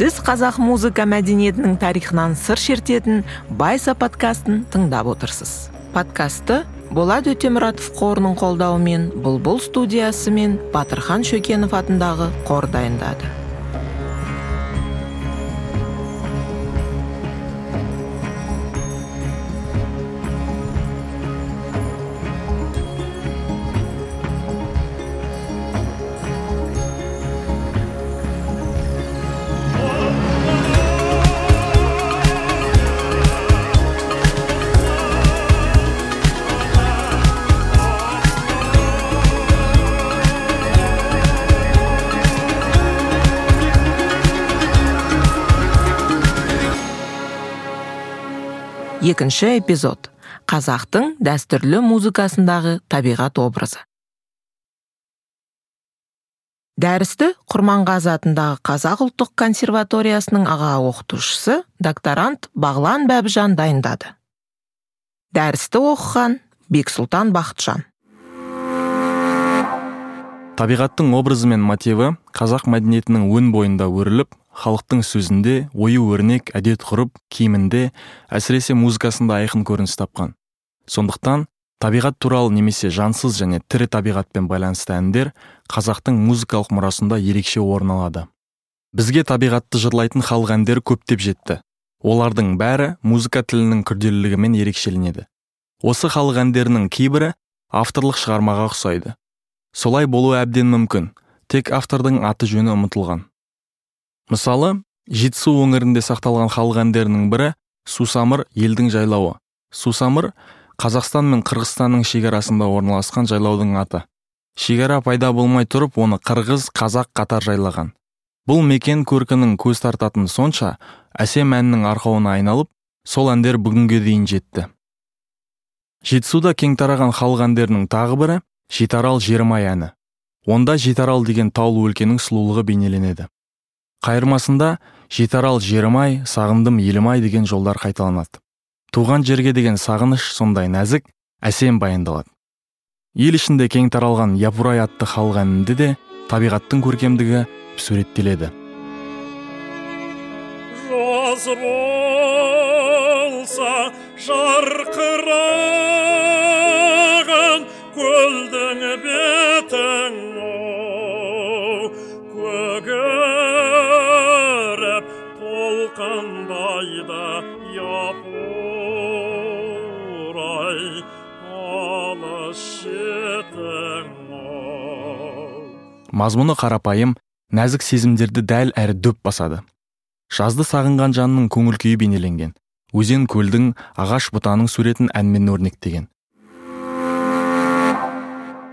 сіз қазақ музыка мәдениетінің тарихынан сыр шертетін байса подкастын тыңдап отырсыз. Подкастты болат өтемұратов қорының қолдауымен бұлбұл студиясы мен батырхан шөкенов атындағы қор дайындады. Екінші эпизод. Қазақтың дәстүрлі музыкасындағы табиғат образы. Дәрісті құрманғазы атындағы қазақ ұлттық консерваториясының аға оқытушысы докторант бағлан бәбіжан дайындады. Дәрісті оқыған бексұлтан бақытжан. Табиғаттың образы мен мотиві қазақ мәдениетінің өн бойында өріліп халықтың сөзінде ою өрнек әдет ғұрып киімінде әсіресе музыкасында айқын көрініс тапқан. Сондықтан табиғат туралы немесе жансыз және тірі табиғатпен байланысты әндер қазақтың музыкалық мұрасында ерекше орын алады. Бізге табиғатты жырлайтын халық әндері көптеп жетті. Олардың бәрі музыка тілінің күрделілігімен ерекшеленеді. Осы халық әндерінің кейбірі авторлық шығармаға ұқсайды. Солай болуы әбден мүмкін. Тек автордың аты жөні ұмытылған. Мысалы жетісу өңірінде сақталған халық әндерінің бірі сусамыр елдің жайлауы. Сусамыр қазақстан мен қырғызстанның шекарасында орналасқан жайлаудың аты. Шекара пайда болмай тұрып оны қырғыз қазақ қатар жайлаған. Бұл мекен көркінің көз тартатын сонша әсем әннің арқауына айналып сол әндер бүгінге дейін жетті. Жетісуда кең тараған халық әндерінің тағы бірі жетарал жермай әні онда жетарал деген таулы өлкенің сұлулығы бейнеленеді. Қайырмасында жетарал жерім ай сағындым елім ай деген жолдар қайталанады. Туған жерге деген сағыныш сондай нәзік әсем баяндалады. Ел ішінде кең таралған япырай атты халық әнінде де табиғаттың көркемдігі суреттеледі. Жаз болса жарқыраған көлдің бетін япырай алыс шетің мазмұны қарапайым нәзік сезімдерді дәл әрі дөп басады жазды сағынған жанның көңіл күйі бейнеленген өзен көлдің ағаш бұтаның суретін әнмен өрнектеген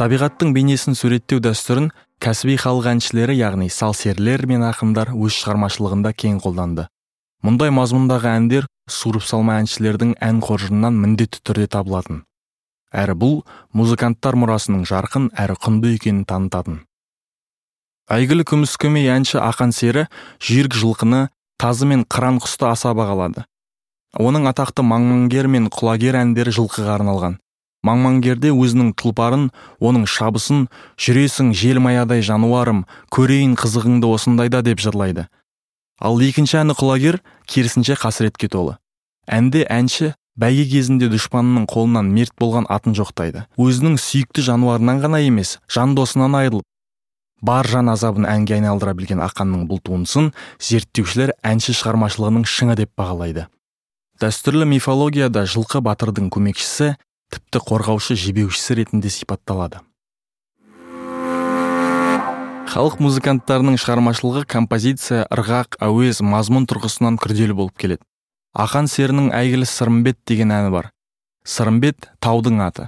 табиғаттың бейнесін суреттеу дәстүрін кәсіби халық әншілері яғни салсерлер мен ақындар өз шығармашылығында кең қолданды мұндай мазмұндағы әндер суырып салма әншілердің ән қоржынынан міндетті түрде табылатын. Әрі бұл музыканттар мұрасының жарқын әрі құнды екенін танытатын. Әйгілі көмей әнші ақан сері жүйрік жылқыны тазы мен қыран құсты аса бағалады. Оның атақты маңмаңгер мен құлагер әндері жылқыға арналған. Маңмаңгерде өзінің тұлпарын оның шабысын жүресің желмаядай жануарым көрейін қызығыңды осындайда деп жырлайды. Ал екінші әні құлагер керісінше қасіретке толы. Әнде әнші бәйге кезінде дұшпанының қолынан мерт болған атын жоқтайды. Өзінің сүйікті жануарынан ғана емес жан досынан айырылып бар жан азабын әнге айналдыра білген ақанның бұл туындысын зерттеушілер әнші шығармашылығының шыңы деп бағалайды. Дәстүрлі мифологияда жылқы батырдың көмекшісі тіпті қорғаушы жебеушісі ретінде сипатталады. Халық музыканттарының шығармашылығы композиция ырғақ әуез мазмұн тұрғысынан күрделі болып келеді. Ақан серінің әйгілі сырымбет деген әні бар. Сырымбет таудың аты.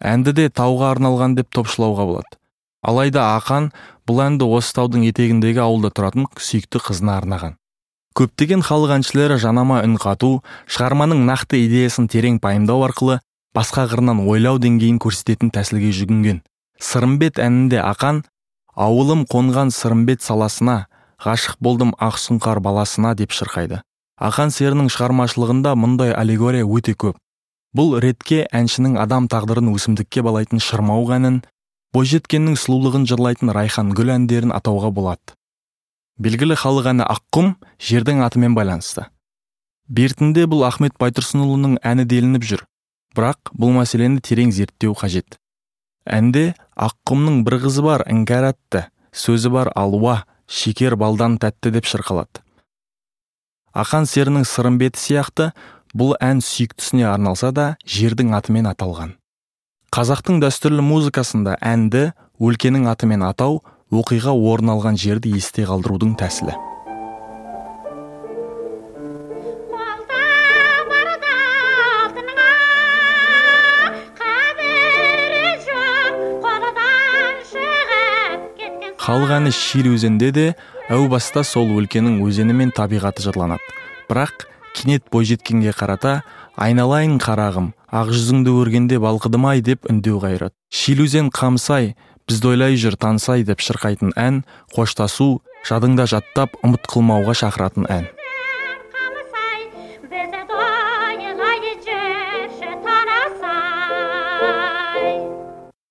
Әнді де тауға арналған деп топшылауға болады. Алайда ақан бұл әнді осы таудың етегіндегі ауылда тұратын сүйікті қызына арнаған. Көптеген халық әншілері жанама үн қату шығарманың нақты идеясын терең пайымдау арқылы басқа қырынан ойлау деңгейін көрсететін тәсілге жүгінген. Сырымбет әнінде ақан ауылым қонған сырымбет саласына ғашық болдым ақсұңқар баласына деп шырқайды. Ақан серінің шығармашылығында мұндай аллегория өте көп. Бұл ретке әншінің адам тағдырын өсімдікке балайтын шырмауық әнін бойжеткеннің сұлулығын жырлайтын райхан гүл әндерін атауға болады. Белгілі халық әні аққұм жердің атымен байланысты. Бертінде бұл ахмет байтұрсынұлының әні делініп жүр. Бірақ бұл мәселені терең зерттеу қажет. Әнде аққұмның бір қызы бар іңкәр атты. Сөзі бар алуа шекер балдан тәтті деп шырқалады. Ақан серінің сырымбеті сияқты бұл ән сүйіктісіне арналса да жердің атымен аталған. Қазақтың дәстүрлі музыкасында әнді өлкенің атымен атау оқиға орын алған жерді есте қалдырудың тәсілі. Халық әні шир өзенде де әу баста сол өлкенің өзені мен табиғаты жырланады. Бірақ кенет бойжеткенге қарата айналайын қарағым ақ жүзіңді көргенде балқыдым ай деп үндеу қайырады шилузен қамсай бізді ойлай жүр тансай деп шырқайтын ән қоштасу жадыңда жаттап ұмыт қылмауға шақыратын ән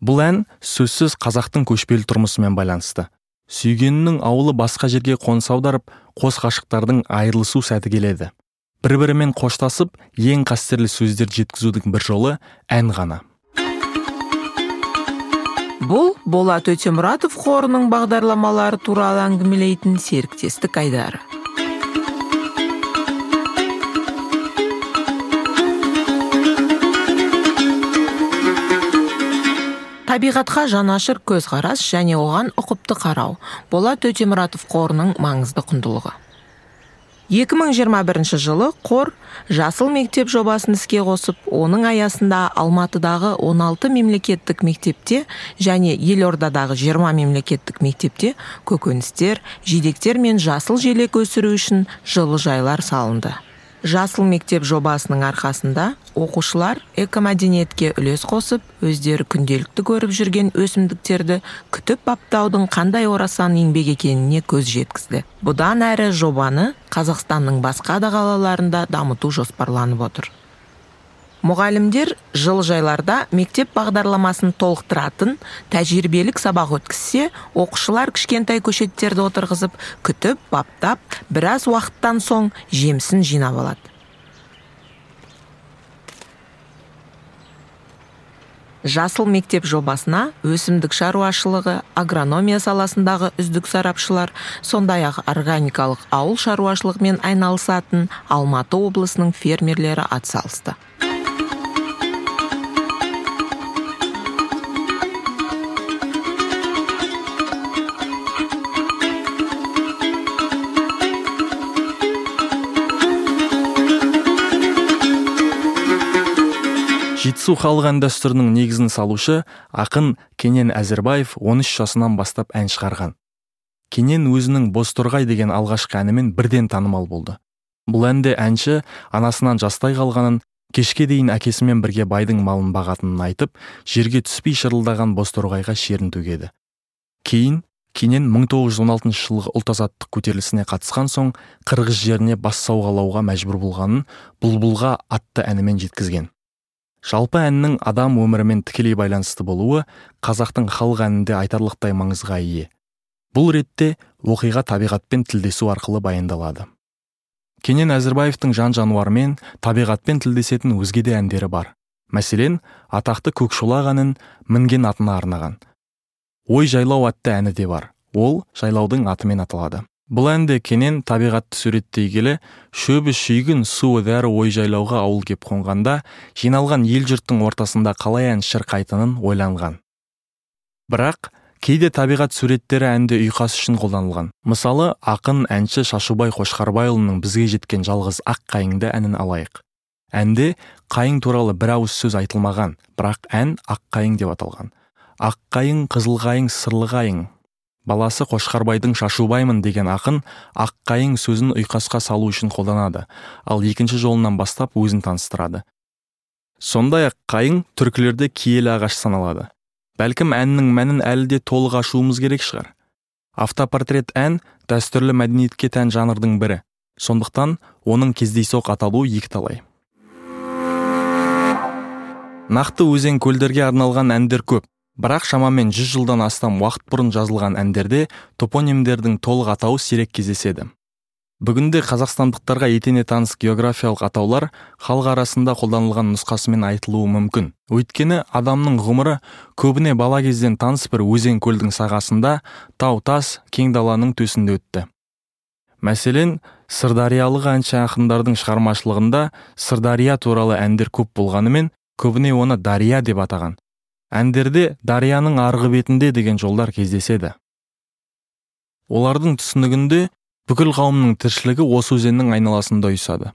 бұл ән сөзсіз қазақтың көшпелі тұрмысымен байланысты. Сүйгенінің ауылы басқа жерге қоныс аударып қос ғашықтардың айырылысу сәті келеді. Бір бірімен қоштасып ең қастерлі сөздерді жеткізудің бір жолы ән ғана. Бұл болат өтемұратов қорының бағдарламалары туралы әңгімелейтін серіктестік айдары. Табиғатқа жанашыр көзқарас және оған ұқыпты қарау. Болат өтемұратов қорының маңызды құндылығы. 2021 жылы қор жасыл мектеп жобасын іске қосып оның аясында алматыдағы 16 мемлекеттік мектепте және елордадағы 20 мемлекеттік мектепте көкөністер жидектер мен жасыл желек өсіру үшін жылыжайлар салынды. Жасыл мектеп жобасының арқасында оқушылар экомәдениетке үлес қосып өздері күнделікті көріп жүрген өсімдіктерді күтіп баптаудың қандай орасан еңбек екеніне көз жеткізді. Бұдан әрі жобаны қазақстанның басқа да қалаларында дамыту жоспарланып отыр. Мұғалімдер жылыжайларда мектеп бағдарламасын толықтыратын тәжірибелік сабақ өткізсе оқушылар кішкентай көшеттерді отырғызып күтіп баптап біраз уақыттан соң жемісін жинап алады. Жасыл мектеп жобасына өсімдік шаруашылығы агрономия саласындағы үздік сарапшылар сондай ақ органикалық ауыл шаруашылығымен айналысатын алматы облысының фермерлері атсалысты. Жетісу халық ән дәстүрінің негізін салушы ақын кенен әзірбаев 13 жасынан бастап ән шығарған. Кенен өзінің бозторғай деген алғашқы әнімен бірден танымал болды. Бұл әнде әнші анасынан жастай қалғанын кешке дейін әкесімен бірге байдың малын бағатынын айтып жерге түспей шырылдаған бозторғайға шерін төгеді. Кейін кенен 1916 жылғы ұлт азаттық көтерілісіне қатысқан соң қырғыз жеріне бас сауғалауға мәжбүр болғанын бұлбұлға атты әнімен жеткізген. Жалпы әннің адам өмірімен тікелей байланысты болуы қазақтың халық әнінде айтарлықтай маңызға ие. Бұл ретте оқиға табиғатпен тілдесу арқылы баяндалады. Кенен әзірбаевтың жан жануармен табиғатпен тілдесетін өзге де әндері бар. Мәселен атақты көкшолақ әнін мінген атына арнаған ой жайлау атты әні де бар. Ол жайлаудың атымен аталады. Бұл әнде кенен табиғатты суреттей келе шөбі шүйгін суы дәрі ой жайлауға ауыл кеп қонғанда жиналған ел жұрттың ортасында қалай ән шырқайтынын ойланған. Бірақ кейде табиғат суреттері әнде ұйқас үшін қолданылған. Мысалы ақын әнші шашубай қошқарбайұлының бізге жеткен жалғыз ақ қайыңды әнін алайық. Әнде қайың туралы бір ауыз сөз айтылмаған бірақ ән ақ қайың деп аталған. Ақ қайың қызыл қайың сырлы қайың баласы қошқарбайдың шашубаймын деген ақын аққайың сөзін ұйқасқа салу үшін қолданады ал екінші жолынан бастап өзін таныстырады. Сондай ақ қайың түркілерде киелі ағаш саналады. Бәлкім әннің мәнін әлі де толық ашуымыз керек шығар. Автопортрет ән дәстүрлі мәдениетке тән жанрдың бірі. Сондықтан оның кездейсоқ аталуы екіталай. Нақты өзен көлдерге арналған әндер көп. Бірақ шамамен 100 жылдан астам уақыт бұрын жазылған әндерде топонимдердің толық атауы сирек кездеседі. Бүгінде қазақстандықтарға етене таныс географиялық атаулар халық арасында қолданылған нұсқасымен айтылуы мүмкін. Өйткені адамның ғұмыры көбіне бала кезден таныс бір өзен көлдің сағасында тау тас кең даланың төсінде өтті. Мәселен сырдариялық әнші ақындардың шығармашылығында сырдария туралы әндер көп болғанымен көбіне оны дария деп атаған. Әндерде дарияның арғы бетінде деген жолдар кездеседі. Олардың түсінігінде бүкіл қауымның тіршілігі осы өзеннің айналасында ұйысады.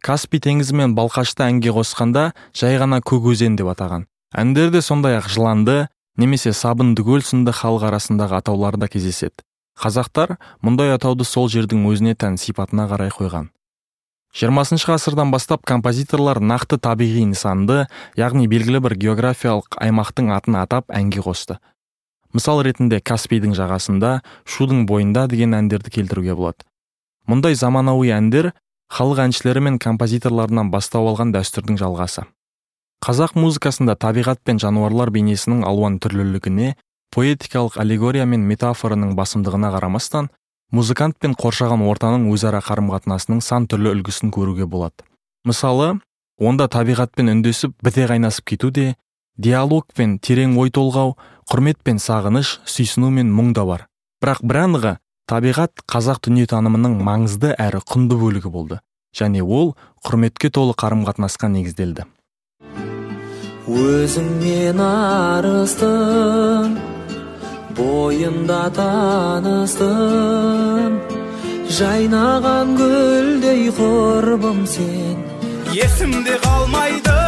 Каспий теңізі мен балқашты әнге қосқанда жай ғана көк өзен деп атаған. Әндерде сондай ақ жыланды немесе сабынды көл сынды халық арасындағы атаулар да кездеседі. Қазақтар мұндай атауды сол жердің өзіне тән сипатына қарай қойған. Жиырмасыншы ғасырдан бастап композиторлар нақты табиғи нысанды яғни белгілі бір географиялық аймақтың атын атап әнге қосты. Мысал ретінде каспийдің жағасында шудың бойында деген әндерді келтіруге болады. Мұндай заманауи әндер халық әншілері мен композиторларынан бастау алған дәстүрдің жалғасы. Қазақ музыкасында табиғат пен жануарлар бейнесінің алуан түрлілігіне поэтикалық аллегория мен метафораның басымдығына қарамастан музыкант пен қоршаған ортаның өзара қарым қатынасының сан түрлі үлгісін көруге болады. Мысалы онда табиғатпен үндесіп біте қайнасып кету де диалог пен терең ой толғау құрмет пен сағыныш сүйсіну мен мұң да бар. Бірақ бір анығы табиғат қазақ дүниетанымының маңызды әрі құнды бөлігі болды және ол құрметке толы қарым қатынасқа негізделді. Өзіңмен арыстым бойымда таныстым. Жайнаған гүлдей құрбым сен. Есімде қалмайды.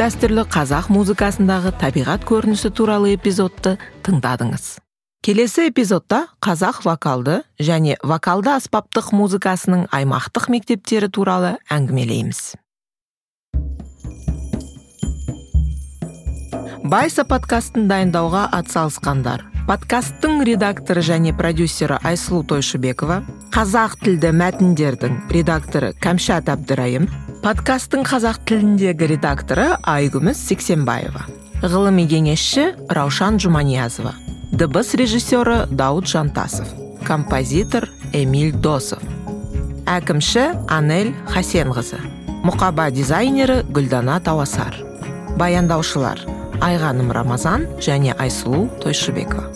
Дәстүрлі қазақ музыкасындағы табиғат көрінісі туралы эпизодты тыңдадыңыз. Келесі эпизодта қазақ вокалды және вокалды аспаптық музыкасының аймақтық мектептері туралы әңгімелейміз. Байса подкастын дайындауға атсалысқандар. Подкасттың редакторы және продюсері айсұлу тойшыбекова қазақ тілді мәтіндердің редакторы кәмшат әбдірайым подкасттың қазақ тіліндегі редакторы айгүміс сексенбаева. Ғылыми кеңесші раушан жұманиязова. Дыбыс режиссері дауд жантасов. Композитор эмиль досов. Әкімші анель хасенқызы. Мұқаба дизайнері гүлдана тауасар баяндаушылар айғаным рамазан және айсұлу тойшыбекова.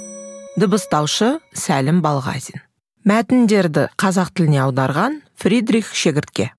Дыбыстаушы сәлім балғазин. Мәтіндерді қазақ тіліне аударған фридрих шегіртке.